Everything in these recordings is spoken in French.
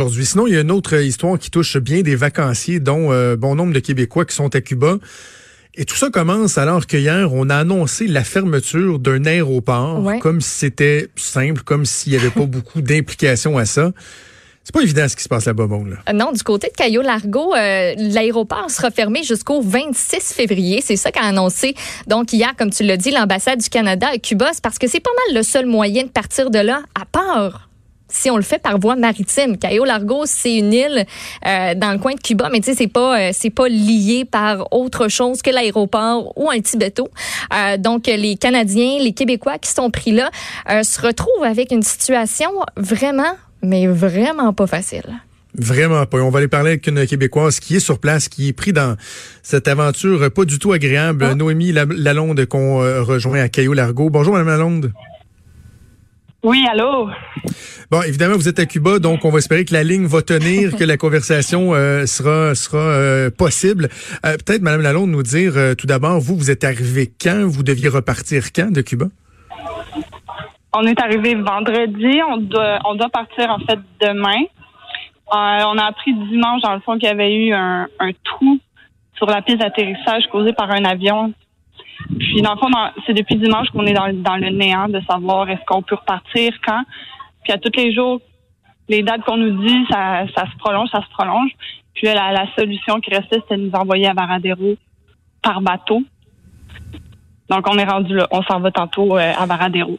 Aujourd'hui, sinon, il y a une autre histoire qui touche bien des vacanciers, dont euh, bon nombre de Québécois qui sont à Cuba. Et tout ça commence alors qu'hier, on a annoncé la fermeture d'un aéroport, Ouais. comme si c'était simple, comme s'il n'y avait pas beaucoup d'implications à ça. C'est pas évident ce qui se passe là-bas, bon, là. Non, du côté de Cayo Largo, euh, l'aéroport sera fermé jusqu'au 26 février. C'est ça qu'a annoncé. Donc hier, comme tu l'as dit, l'ambassade du Canada à Cuba, c'est parce que c'est pas mal le seul moyen de partir de là, à part si on le fait par voie maritime. Cayo Largo, c'est une île euh, dans le coin de Cuba, mais tu sais, c'est pas euh, c'est pas lié par autre chose que l'aéroport ou un Tibeto. Euh, donc les Canadiens, les Québécois qui sont pris là euh, se retrouvent avec une situation vraiment, mais vraiment pas facile. Vraiment pas. On va aller parler avec une Québécoise qui est sur place, qui est pris dans cette aventure pas du tout agréable. Ah. Noémie La- Lalonde qu'on euh, rejoint à Caillou Largo. Bonjour, Madame Lalonde. Oui, allô? Bon, évidemment, vous êtes à Cuba, donc on va espérer que la ligne va tenir, que la conversation euh, sera sera euh, possible. Euh, Peut-être, Madame Lalonde, nous dire tout d'abord, vous, vous êtes arrivé quand? Vous deviez repartir quand de Cuba? On est arrivé vendredi. On doit, on doit partir, en fait, demain. On a appris dimanche, dans le fond, qu'il y avait eu un, un trou sur la piste d'atterrissage causé par un avion. Puis, dans le fond, c'est depuis dimanche qu'on est dans, le- dans le néant de savoir est-ce qu'on peut repartir, quand. Puis, à tous les jours, les dates qu'on nous dit, ça, ça se prolonge, ça se prolonge. Puis, la, la solution qui restait, c'était de nous envoyer à Varadero par bateau. Donc, on est rendu là. On s'en va tantôt euh, à Varadero.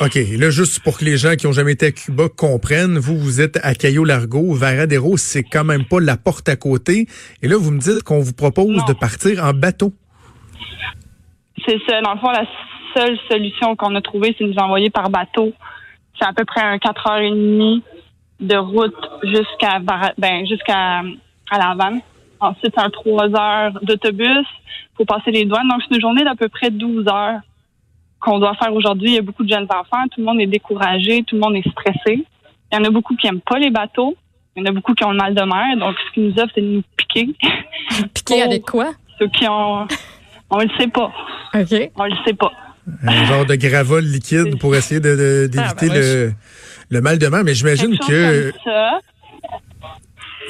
OK. Là, juste pour que les gens qui ont jamais été à Cuba comprennent, vous, vous êtes à Cayo Largo. Varadero, c'est quand même pas la porte à côté. Et là, vous me dites qu'on vous propose Non. de partir en bateau. C'est ça. Dans le fond, la seule solution qu'on a trouvée, c'est de nous envoyer par bateau. C'est à peu près un 4h30 de route jusqu'à ben, jusqu'à à La Havane. Ensuite, un 3 heures d'autobus pour passer les douanes. Donc, c'est une journée d'à peu près 12 heures qu'on doit faire aujourd'hui. Il y a beaucoup de jeunes enfants. Tout le monde est découragé. Tout le monde est stressé. Il y en a beaucoup qui aiment pas les bateaux. Il y en a beaucoup qui ont le mal de mer. Donc, ce qu'ils nous offrent, c'est de nous piquer. Piqué Oh. avec quoi? Ceux qui ont... On le sait pas. OK. On le sait pas. Un genre de gravol liquide pour essayer de- de- d'éviter Ah, ben le, le mal de mer. Mais j'imagine que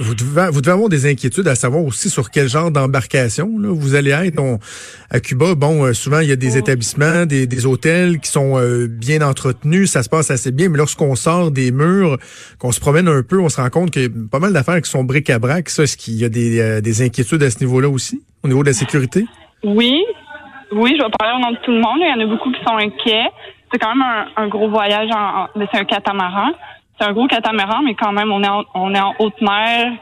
vous devez, vous devez avoir des inquiétudes à savoir aussi sur quel genre d'embarcation là, vous allez être. On- à Cuba, bon, euh, souvent, il y a des Oh. établissements, des, des hôtels qui sont euh, bien entretenus, ça se passe assez bien, mais lorsqu'on sort des murs, qu'on se promène un peu, on se rend compte qu'il y a pas mal d'affaires qui sont bric-à-brac. Ça, est-ce qu'il y a des, euh, des inquiétudes à ce niveau-là aussi, au niveau de la sécurité? Oui, oui, je vais parler au nom de tout le monde. Il y en a beaucoup qui sont inquiets. C'est quand même un, un gros voyage, en, mais c'est un catamaran. C'est un gros catamaran, mais quand même, on est en, on est en haute mer.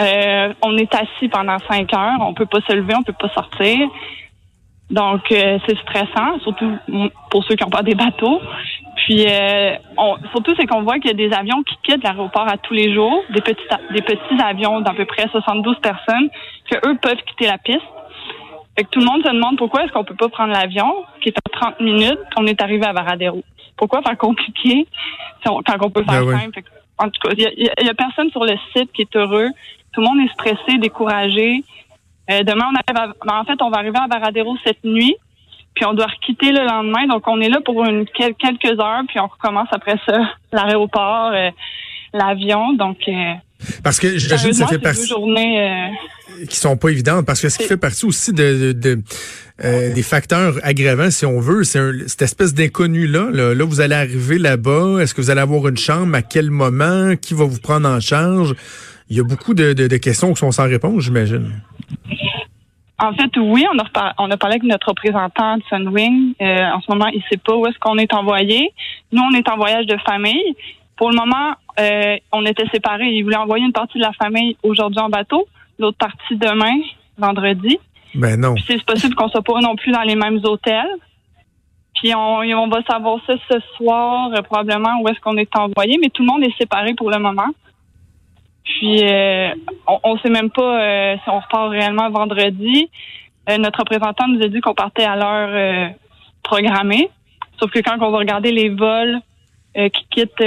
Euh, on est assis pendant cinq heures. On peut pas se lever, on peut pas sortir. Donc, euh, c'est stressant, surtout pour ceux qui n'ont pas des bateaux. Puis, euh, on- surtout, c'est qu'on voit qu'il y a des avions qui quittent l'aéroport à tous les jours, des petits, des petits avions d'à peu près 72 personnes, que eux peuvent quitter la piste. Fait que tout le monde se demande pourquoi est-ce qu'on peut pas prendre l'avion, qui est à 30 minutes, on est arrivé à Varadero. Pourquoi faire compliqué si on- quand on peut faire Ben simple? Que, en tout cas, il y a, y y personne sur le site qui est heureux. Tout le monde est stressé, découragé. Euh, demain, on arrive à- ben, en fait, on va arriver à Varadero cette nuit, puis on doit quitter le lendemain. Donc, on est là pour une, quel- quelques heures, puis on recommence après ça l'aéroport, euh, l'avion. Donc, euh, Parce que j'imagine que ça fait c'est deux partie journées. euh, qui sont pas évidentes parce que ce qui fait partie aussi de, de- de, euh, des facteurs aggravants, si on veut, c'est cette espèce d'inconnu là, là. Là, vous allez arriver là-bas. Est-ce que vous allez avoir une chambre? À quel moment? Qui va vous prendre en charge? Il y a beaucoup de, questions qui sont sans réponse, j'imagine. En fait, oui, on a, on a parlé avec notre représentant de Sunwing. Euh, en ce moment, il sait pas où est-ce qu'on est envoyé. Nous, on est en voyage de famille. Pour le moment, euh, on était séparés. Il voulait envoyer une partie de la famille aujourd'hui en bateau, l'autre partie demain, vendredi. Ben non. Puis c'est possible qu'on soit pas non plus dans les mêmes hôtels. Puis on, on va savoir ça ce soir, euh, probablement où est-ce qu'on est envoyé, mais tout le monde est séparé pour le moment. Puis euh, on ne sait même pas euh, si on repart réellement vendredi. notre représentant nous a dit qu'on partait à l'heure programmée. Sauf que quand on va regarder les vols qui quittent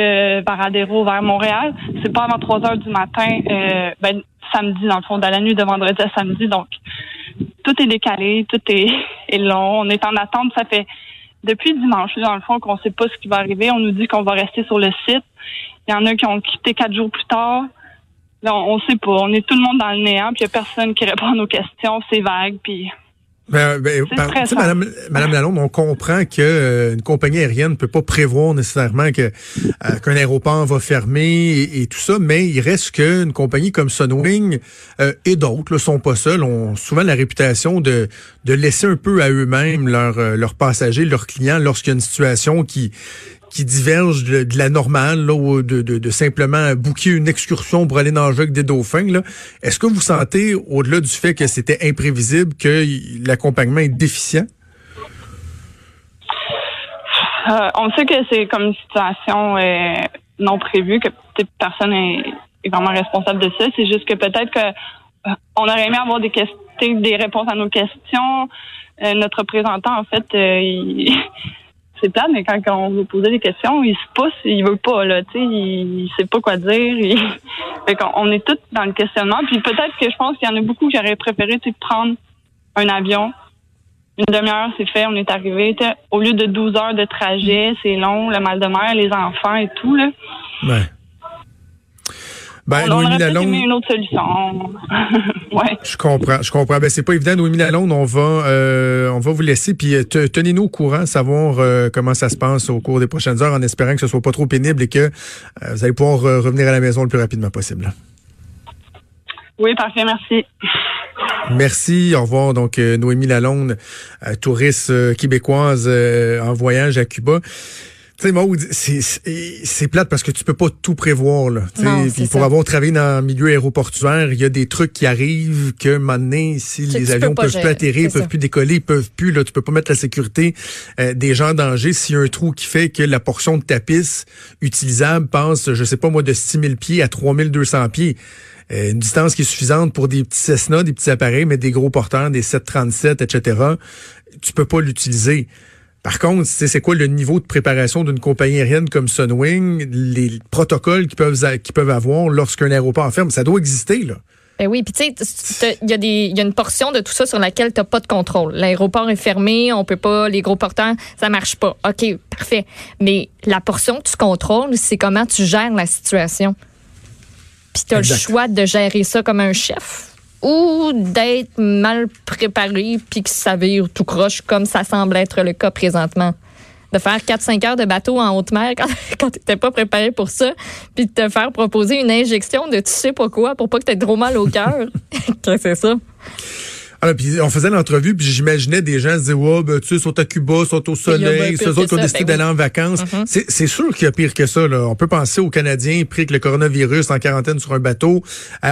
Varadero vers Montréal, c'est pas avant 3 heures du matin, ben, samedi, dans le fond, de la nuit de vendredi à samedi. Donc, tout est décalé, tout est, est long. On est en attente. Ça fait depuis dimanche, dans le fond, qu'on sait pas ce qui va arriver. On nous dit qu'on va rester sur le site. Il y en a qui ont quitté quatre jours plus tard. Là, on ne sait pas. On est tout le monde dans le néant, puis il n'y a personne qui répond à nos questions. C'est vague, puis ben, ben, Madame, Madame Lalonde, on comprend que euh, une compagnie aérienne ne peut pas prévoir nécessairement que euh, qu'un aéroport va fermer et, tout ça, mais il reste qu'une compagnie comme Sunwing euh, et d'autres ne sont pas seuls, ont souvent la réputation de, de laisser un peu à eux-mêmes leurs leurs passagers, leurs clients lorsqu'il y a une situation qui qui diverge de, la normale, là, ou de, simplement bouquer une excursion pour aller nager avec des dauphins. Est-ce que vous sentez, au-delà du fait que c'était imprévisible, que l'accompagnement est déficient? Euh, on sait que c'est comme une situation euh, non prévue, que personne est, vraiment responsable de ça. C'est juste que peut-être que euh, aurait aimé avoir des des réponses à nos questions. notre représentant, en fait, il c'est plate, mais quand on veut poser des questions, il se pousse, il veut pas, là, tu sais, il, sait pas quoi dire. Il... on est tous dans le questionnement. Puis peut-être que je pense qu'il y en a beaucoup qui auraient préféré, prendre un avion. Une demi-heure, c'est fait, on est arrivé. Au lieu de 12 heures de trajet, c'est long, le mal de mer, les enfants et tout, là. Ouais. Ben, on, Noémie Lalonde. une autre solution. ouais. Je comprends, je comprends. Ben, c'est pas évident, Noémie Lalonde. On va, euh, on va vous laisser. Puis euh, tenez-nous au courant, savoir euh, comment ça se passe au cours des prochaines heures, en espérant que ce soit pas trop pénible et que vous allez pouvoir revenir à la maison le plus rapidement possible. Oui, parfait, merci. Merci, au revoir. Donc, Noémie Lalonde, touriste québécoise en voyage à Cuba. Tu sais, c'est plate parce que tu peux pas tout prévoir. Là, puis pour avoir travaillé dans le milieu aéroportuaire, il y a des trucs qui arrivent que maintenant, si les avions peuvent plus atterrir, peuvent plus décoller, ils peuvent plus, là, tu peux pas mettre la sécurité euh, des gens en danger s'il y a un trou qui fait que la portion de ta piste utilisable passe, je sais pas moi, de 6000 pieds à 3200 pieds. Euh, une distance qui est suffisante pour des petits Cessna, des petits appareils, mais des gros porteurs, des 737, etc. Tu peux pas l'utiliser. Par contre, c'est quoi le niveau de préparation d'une compagnie aérienne comme Sunwing, les protocoles qu'ils peuvent, avoir lorsqu'un aéroport ferme, ça doit exister, là. Ben oui, puis tu sais, il y, y, a une portion de tout ça sur laquelle tu n'as pas de contrôle. L'aéroport est fermé, on peut pas, les gros porteurs, ça marche pas. OK, parfait. Mais la portion que tu contrôles, c'est comment tu gères la situation. Puis tu as le choix de gérer ça comme un chef ou d'être mal préparé puis que ça vire tout croche comme ça semble être le cas présentement. De faire 4-5 heures de bateau en haute mer quand, quand tu n'étais pas préparé pour ça, puis de te faire proposer une injection de tu sais pas quoi pour pas que tu aies trop mal au cœur. c'est ça? Alors, ah, puis on faisait l'entrevue, puis j'imaginais des gens se dire, ouais, ben, tu sais, sont à Cuba, sont au soleil, ceux autres qui ont décidé ben d'aller en vacances. Mm-hmm. C'est sûr qu'il y a pire que ça. Là. On peut penser aux Canadiens pris avec le coronavirus en quarantaine sur un bateau,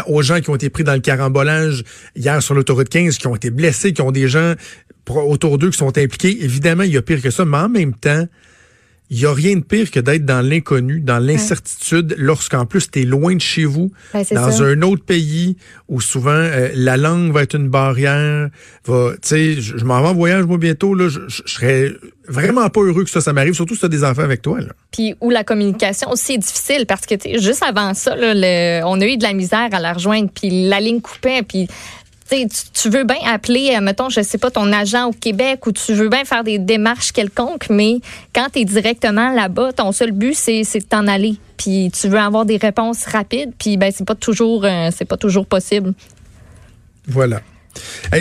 aux gens qui ont été pris dans le carambolage hier sur l'autoroute 15, qui ont été blessés, qui ont des gens autour d'eux qui sont impliqués. Évidemment, il y a pire que ça, mais en même temps, il n'y a rien de pire que d'être dans l'inconnu, dans l'incertitude, lorsqu'en plus tu es loin de chez vous, dans un autre pays où souvent euh, la langue va être une barrière. Va, je, je m'en vais en voyage moi bientôt, là, je, serais vraiment pas heureux que ça, ça m'arrive, surtout si tu as des enfants avec toi. Là. Puis où la communication aussi est difficile parce que juste avant ça, là, on a eu de la misère à la rejoindre, puis la ligne coupait, puis tu, veux bien appeler, euh, mettons, je sais pas, ton agent au Québec ou tu veux bien faire des démarches quelconques, mais quand tu es directement là-bas, ton seul but, c'est de t'en aller. Puis tu veux avoir des réponses rapides, puis ben c'est pas toujours euh, c'est pas toujours possible. Voilà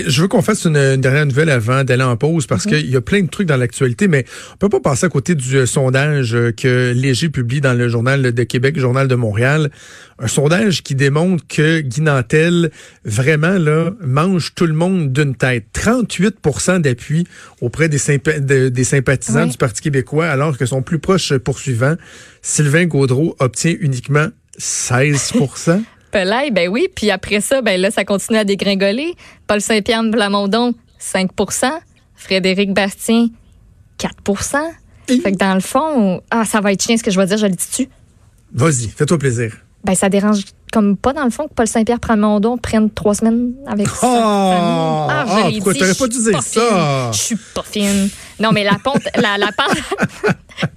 je veux qu'on fasse une, dernière nouvelle avant d'aller en pause parce mhm. qu'il y a plein de trucs dans l'actualité, mais on peut pas passer à côté du euh, sondage euh, que Léger publie dans le Journal de Québec, Journal de Montréal. Un sondage qui démontre que Guy Nantel, vraiment, là, mange tout le monde d'une tête. 38% d'appui auprès des, des sympathisants du Parti québécois, alors que son plus proche poursuivant, Sylvain Gaudreau, obtient uniquement 16 ben oui. Puis après ça, ben là, ça continue à dégringoler. Paul Saint-Pierre Blamondon, 5% Frédéric Bastien, 4% Fait que dans le fond, ah, ça va être chien ce que je vais dire, je le dis dessus. Vas-y, fais-toi plaisir. Ben, ça dérange comme pas dans le fond que Paul Saint-Pierre Pramondon prenne trois semaines avec oh! famille. Ah, ah pourquoi t'aurais pas dû dire ça? Je suis pas fine. Non, mais la pente, la, la pente,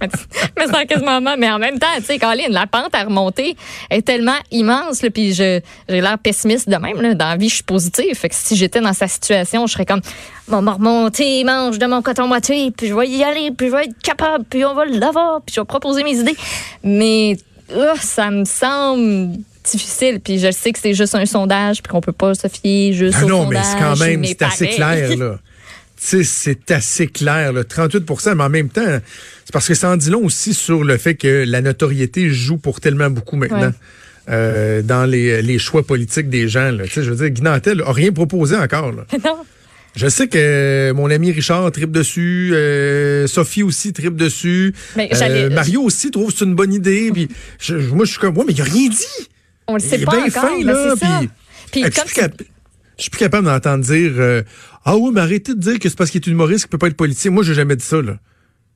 mais c'est quasiment mais en même temps, tu sais, Colin, la pente à remonter est tellement immense, là, puis j'ai l'air pessimiste de même, là. Dans la vie, je suis positive. Fait que si j'étais dans sa situation, je serais comme, bon, me remonter, mange de mon coton moitié, puis je vais y aller, puis je vais être capable, puis on va l'avoir, puis je vais proposer mes idées. Mais, oh, ça me semble difficile. Puis je sais que c'est juste un sondage, puis qu'on peut pas se fier juste ah au non, sondage. Non, mais c'est quand même, c'est assez clair, là. c'est assez clair, là, 38% mais en même temps, c'est parce que ça en dit long aussi sur le fait que la notoriété joue pour tellement beaucoup maintenant. Euh, dans les, les, choix politiques des gens. Là. Je veux dire, Guy Nantel a rien proposé encore. Là. non. Je sais que mon ami Richard tripe dessus, euh, Sophie aussi tripe dessus, euh, Mario aussi trouve que c'est une bonne idée. Puis moi, je suis comme, moi, mais il a rien dit. On le sait pas encore. Fin, là, puis, puis, comme je suis plus capable d'entendre dire euh, Ah oui, mais arrêtez de dire que c'est parce qu'il est humoriste qu'il peut pas être politicien. Moi, j'ai jamais dit ça, là.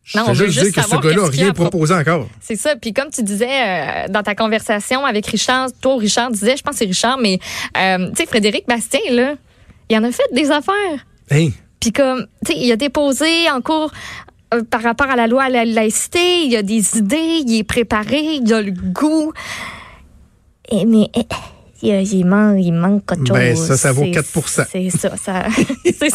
Je non, juste, juste dire que ce gars-là n'a rien proposé encore. C'est ça. Puis comme tu disais euh, dans ta conversation avec Richard, toi, Richard disait, je pense que c'est Richard, mais euh, tu sais, Frédéric Bastien, là, il en a fait des affaires. Hein? Puis comme, tu sais, il a déposé en cours par rapport à la loi à la laïcité, il a des idées, il est préparé, il a le goût. Et, mais il, manque, il manque quelque chose. Ben, ça, ça vaut 4 C'est ça. Ça, ça,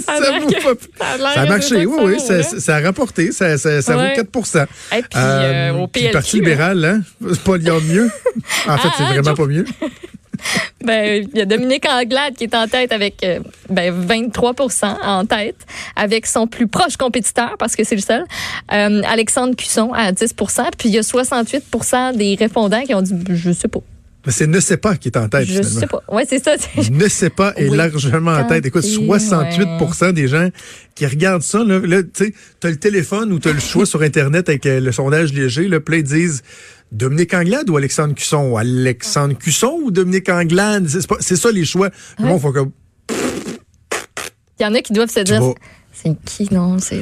ça, a marché, oui, oui. Ça, ça, a rapporté. Ça, ça, ça vaut 4 Et puis, euh, au PLQ, le Parti libéral, hein? c'est pas le mieux. En fait, c'est ah, vraiment pas mieux. ben, il y a Dominique Anglade qui est en tête avec euh, ben, 23% en tête, avec son plus proche compétiteur, parce que c'est le seul, euh, Alexandre Cusson à 10% Puis il y a 68% des répondants qui ont dit Je sais pas. Mais c'est ne sait pas qui est en tête. Je finalement. sais pas. Ouais, c'est ça. Ne sait pas est largement en tête. Écoute, 68% des gens qui regardent ça, là, là tu sais, t'as le téléphone ou t'as le choix sur Internet avec euh, le sondage léger, là, puis ils disent Dominique Anglade ou Alexandre Cusson? Alexandre Cusson ou Dominique Anglade? C'est ça les choix. Ouais. Bon, faut que... Il y en a qui doivent se dire, c'est qui, non? C'est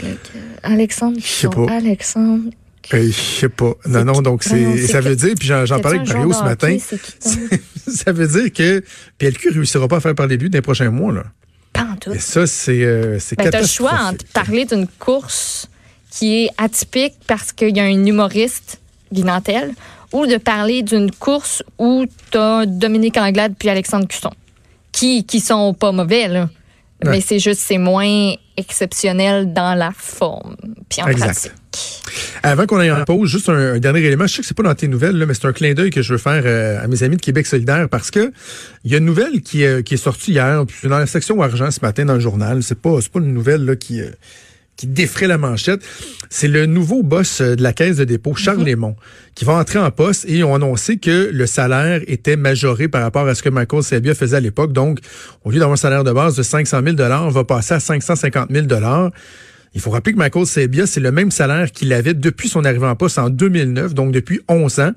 Alexandre Cusson. Alexandre je je sais pas. Non, non, donc c'est ça veut dire, puis j'en parlais avec Mario ce matin, ça veut dire que PLQ réussira pas à faire parler de lui dans les prochains mois. Là. Pas en tout. Et ça, c'est euh, ben, as le choix entre parler d'une course qui est atypique parce qu'il y a un humoriste, Guinantel, ou de parler d'une course où tu as Dominique Anglade puis Alexandre Cusson, qui, qui sont pas mauvais, là. Mais c'est juste, c'est moins exceptionnel dans la forme. Puis en exact. Avant qu'on aille en pause, juste un, dernier élément. Je sais que c'est pas dans tes nouvelles, mais c'est un clin d'œil que je veux faire euh, à mes amis de Québec solidaire parce que il y a une nouvelle qui, euh, qui est sortie hier, puis dans la section argent ce matin dans le journal. C'est pas, c'est pas une nouvelle là, qui, euh, qui défrait la manchette. C'est le nouveau boss de la caisse de dépôt, Charles mm qui va entrer en poste et ont annoncé que le salaire était majoré par rapport à ce que Michael Sebia faisait à l'époque. Donc, au lieu d'avoir un salaire de base de 500 000 on va passer à 550 000 il faut rappeler que Michael Sebia, c'est le même salaire qu'il avait depuis son arrivée en poste en 2009, donc depuis 11 ans,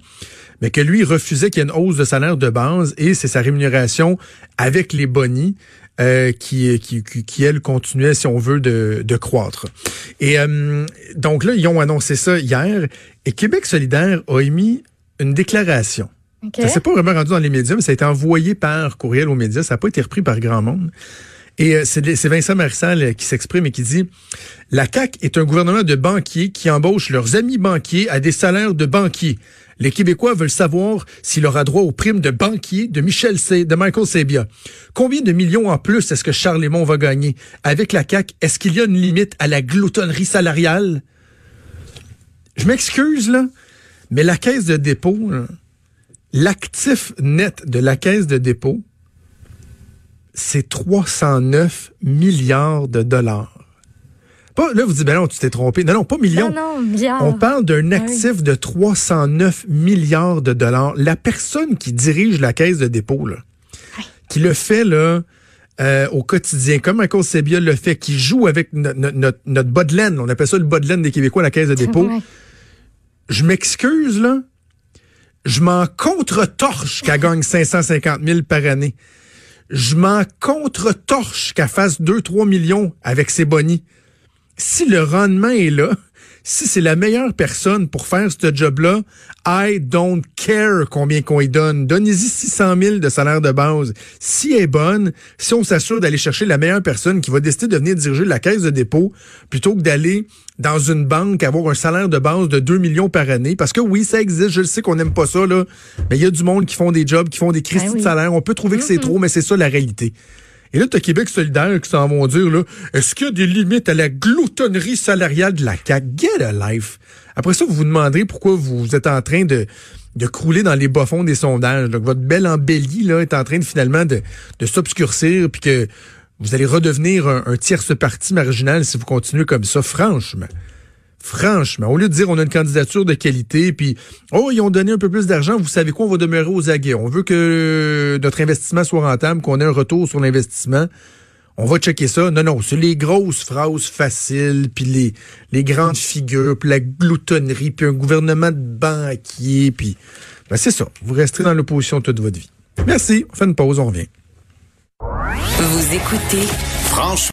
mais que lui refusait qu'il y ait une hausse de salaire de base et c'est sa rémunération avec les bonis euh, qui, qui, qui, elle, continuait, si on veut, de, de croître. Et euh, donc là, ils ont annoncé ça hier et Québec solidaire a émis une déclaration. Ça s'est pas vraiment rendu dans les médias, mais ça a été envoyé par courriel aux médias. Ça n'a pas été repris par grand monde. Et euh, c'est Vincent Marissal qui s'exprime et qui dit La CAQ est un gouvernement de banquiers qui embauchent leurs amis banquiers à des salaires de banquiers. Les Québécois veulent savoir s'il aura droit aux primes de banquier de Michel C, de Michael Sebia. Combien de millions en plus est-ce que Charles Lemont va gagner? Avec la CAQ, est-ce qu'il y a une limite à la gloutonnerie salariale? Je m'excuse, là, mais la caisse de dépôt, l'actif net de la caisse de dépôt, c'est 309 milliards de dollars. Pas, là, vous dites, ben non, tu t'es trompé. Non, non, pas millions. Non, non, milliards. On parle d'un actif de 309 milliards de dollars. La personne qui dirige la caisse de dépôt, là, qui le fait là, euh, au quotidien, comme Michael Sebia le fait, qui joue avec notre, notre, notre bas on appelle ça le bas des Québécois, la caisse de dépôt. Je m'excuse, là. Je m'en contre-torche qu'elle gagne 550 000 par année je m'en contre-torche qu'elle fasse 2-3 millions avec ses bonnies. Si le rendement est là, si c'est la meilleure personne pour faire ce job-là, I don't care combien qu'on y donne. Donnez-y 600 000 de salaire de base. Si elle est bonne, si on s'assure d'aller chercher la meilleure personne qui va décider de venir diriger la caisse de dépôt plutôt que d'aller dans une banque avoir un salaire de base de 2 millions par année. Parce que oui, ça existe, je le sais qu'on n'aime pas ça, là. Mais il y a du monde qui font des jobs, qui font des crises Ben oui. de salaire. On peut trouver que c'est trop, mais c'est ça la réalité. Et là, t'as Québec solidaire qui s'en vont dire, là, est-ce qu'il y a des limites à la gloutonnerie salariale de la CAQ? Get a life. Après ça, vous vous demanderez pourquoi vous êtes en train de, de crouler dans les bas-fonds des sondages. Donc, votre belle embellie, là, est en train de finalement de, de s'obscurcir puis que vous allez redevenir un, un tierce parti marginal si vous continuez comme ça. Franchement. Franchement, au lieu de dire on a une candidature de qualité, puis oh, ils ont donné un peu plus d'argent, vous savez quoi, on va demeurer aux aguets. On veut que notre investissement soit rentable, qu'on ait un retour sur l'investissement. On va checker ça. Non, non, c'est les grosses phrases faciles, puis les, les grandes figures, puis la gloutonnerie, puis un gouvernement de banquiers, puis ben, c'est ça. Vous resterez dans l'opposition toute votre vie. Merci. On fait une pause, on revient. Vous écoutez Franchement.